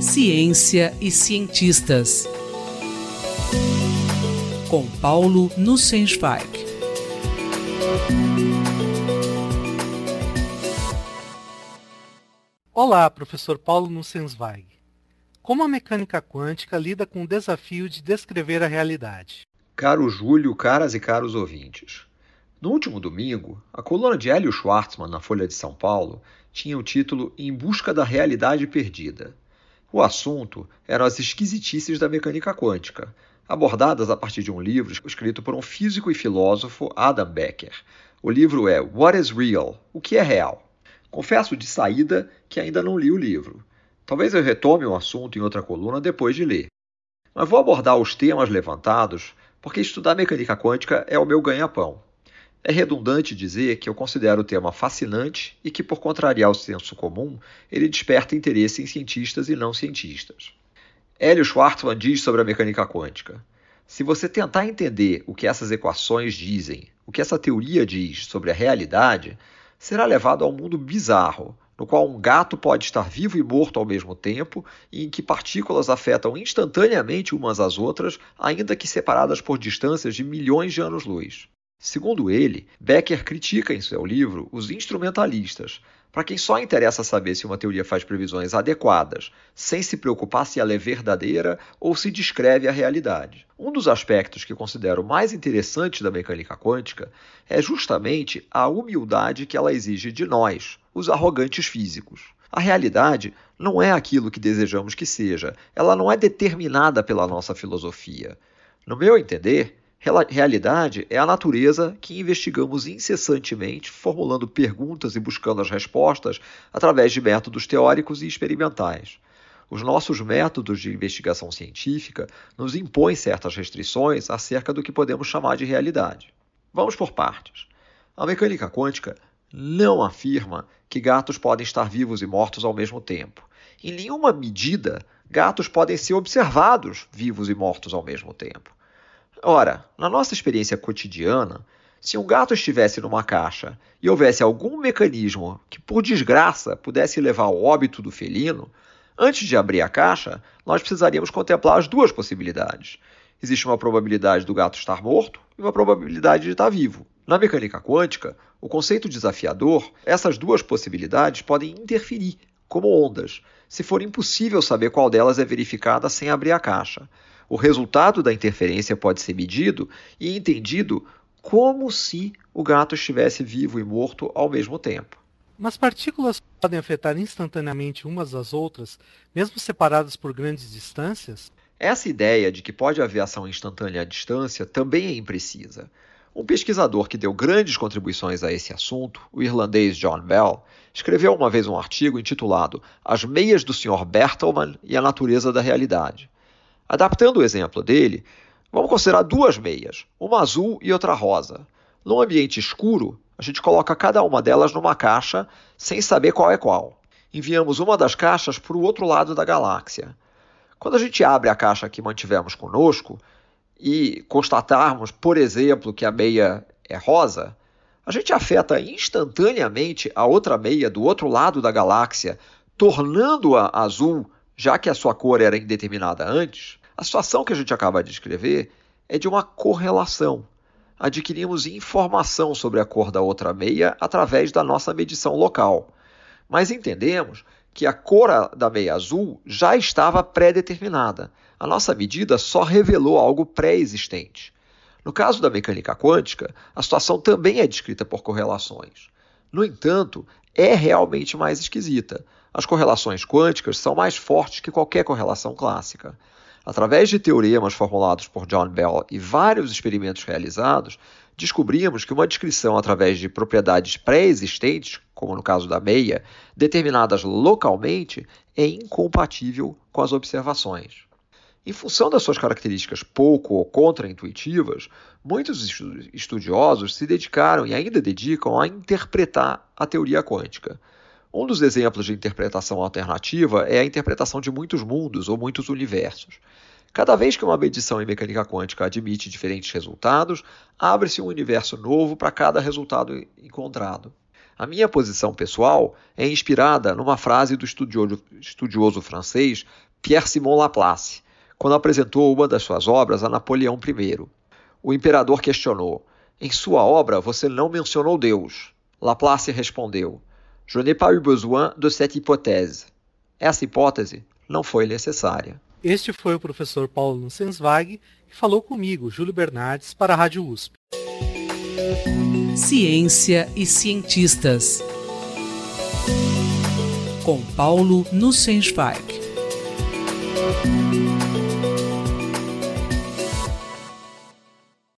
Ciência e cientistas. Com Paulo Nussensweig. Olá, professor Paulo Nussensweig. Como a mecânica quântica lida com o desafio de descrever a realidade? Caro Júlio, caras e caros ouvintes. No último domingo, a coluna de Hélio Schwartzman na Folha de São Paulo tinha o título Em Busca da Realidade Perdida. O assunto eram as esquisitices da mecânica quântica, abordadas a partir de um livro escrito por um físico e filósofo, Adam Becker. O livro é What is Real? O que é real? Confesso de saída que ainda não li o livro. Talvez eu retome o assunto em outra coluna depois de ler. Mas vou abordar os temas levantados porque estudar mecânica quântica é o meu ganha-pão. É redundante dizer que eu considero o tema fascinante e que, por contrariar o senso comum, ele desperta interesse em cientistas e não cientistas. Hélio Schwartzman diz sobre a mecânica quântica: se você tentar entender o que essas equações dizem, o que essa teoria diz sobre a realidade, será levado a um mundo bizarro, no qual um gato pode estar vivo e morto ao mesmo tempo e em que partículas afetam instantaneamente umas às outras, ainda que separadas por distâncias de milhões de anos-luz. Segundo ele, Becker critica em seu livro os instrumentalistas, para quem só interessa saber se uma teoria faz previsões adequadas, sem se preocupar se ela é verdadeira ou se descreve a realidade. Um dos aspectos que considero mais interessantes da mecânica quântica é justamente a humildade que ela exige de nós, os arrogantes físicos. A realidade não é aquilo que desejamos que seja, ela não é determinada pela nossa filosofia. No meu entender, Realidade é a natureza que investigamos incessantemente, formulando perguntas e buscando as respostas através de métodos teóricos e experimentais. Os nossos métodos de investigação científica nos impõem certas restrições acerca do que podemos chamar de realidade. Vamos por partes. A mecânica quântica não afirma que gatos podem estar vivos e mortos ao mesmo tempo. Em nenhuma medida, gatos podem ser observados vivos e mortos ao mesmo tempo. Ora, na nossa experiência cotidiana, se um gato estivesse numa caixa e houvesse algum mecanismo que, por desgraça, pudesse levar ao óbito do felino, antes de abrir a caixa, nós precisaríamos contemplar as duas possibilidades. Existe uma probabilidade do gato estar morto e uma probabilidade de estar vivo. Na mecânica quântica, o conceito desafiador, essas duas possibilidades podem interferir, como ondas, se for impossível saber qual delas é verificada sem abrir a caixa. O resultado da interferência pode ser medido e entendido como se o gato estivesse vivo e morto ao mesmo tempo. Mas partículas podem afetar instantaneamente umas às outras, mesmo separadas por grandes distâncias? Essa ideia de que pode haver ação instantânea à distância também é imprecisa. Um pesquisador que deu grandes contribuições a esse assunto, o irlandês John Bell, escreveu uma vez um artigo intitulado As Meias do Sr. Bertelmann e a Natureza da Realidade. Adaptando o exemplo dele, vamos considerar duas meias, uma azul e outra rosa. Num ambiente escuro, a gente coloca cada uma delas numa caixa sem saber qual é qual. Enviamos uma das caixas para o outro lado da galáxia. Quando a gente abre a caixa que mantivemos conosco e constatarmos, por exemplo, que a meia é rosa, a gente afeta instantaneamente a outra meia do outro lado da galáxia, tornando-a azul já que a sua cor era indeterminada antes, a situação que a gente acaba de descrever é de uma correlação. Adquirimos informação sobre a cor da outra meia através da nossa medição local. Mas entendemos que a cor da meia azul já estava pré-determinada. A nossa medida só revelou algo pré-existente. No caso da mecânica quântica, a situação também é descrita por correlações. No entanto, é realmente mais esquisita. As correlações quânticas são mais fortes que qualquer correlação clássica. Através de teoremas formulados por John Bell e vários experimentos realizados, descobrimos que uma descrição através de propriedades pré-existentes, como no caso da meia, determinadas localmente, é incompatível com as observações. Em função das suas características pouco ou contra-intuitivas, muitos estudiosos se dedicaram e ainda dedicam a interpretar a teoria quântica. Um dos exemplos de interpretação alternativa é a interpretação de muitos mundos ou muitos universos. Cada vez que uma medição em mecânica quântica admite diferentes resultados, abre-se um universo novo para cada resultado encontrado. A minha posição pessoal é inspirada numa frase do estudioso, estudioso francês Pierre-Simon Laplace, quando apresentou uma das suas obras a Napoleão I. O imperador questionou: Em sua obra você não mencionou Deus. Laplace respondeu: Je n'ai pas eu besoin de cette hypothèse. Essa hipótese não foi necessária. Este foi o professor Paulo Nussensweig que falou comigo, Júlio Bernardes, para a Rádio USP. Ciência e cientistas. Com Paulo Nussensweig. Thank you.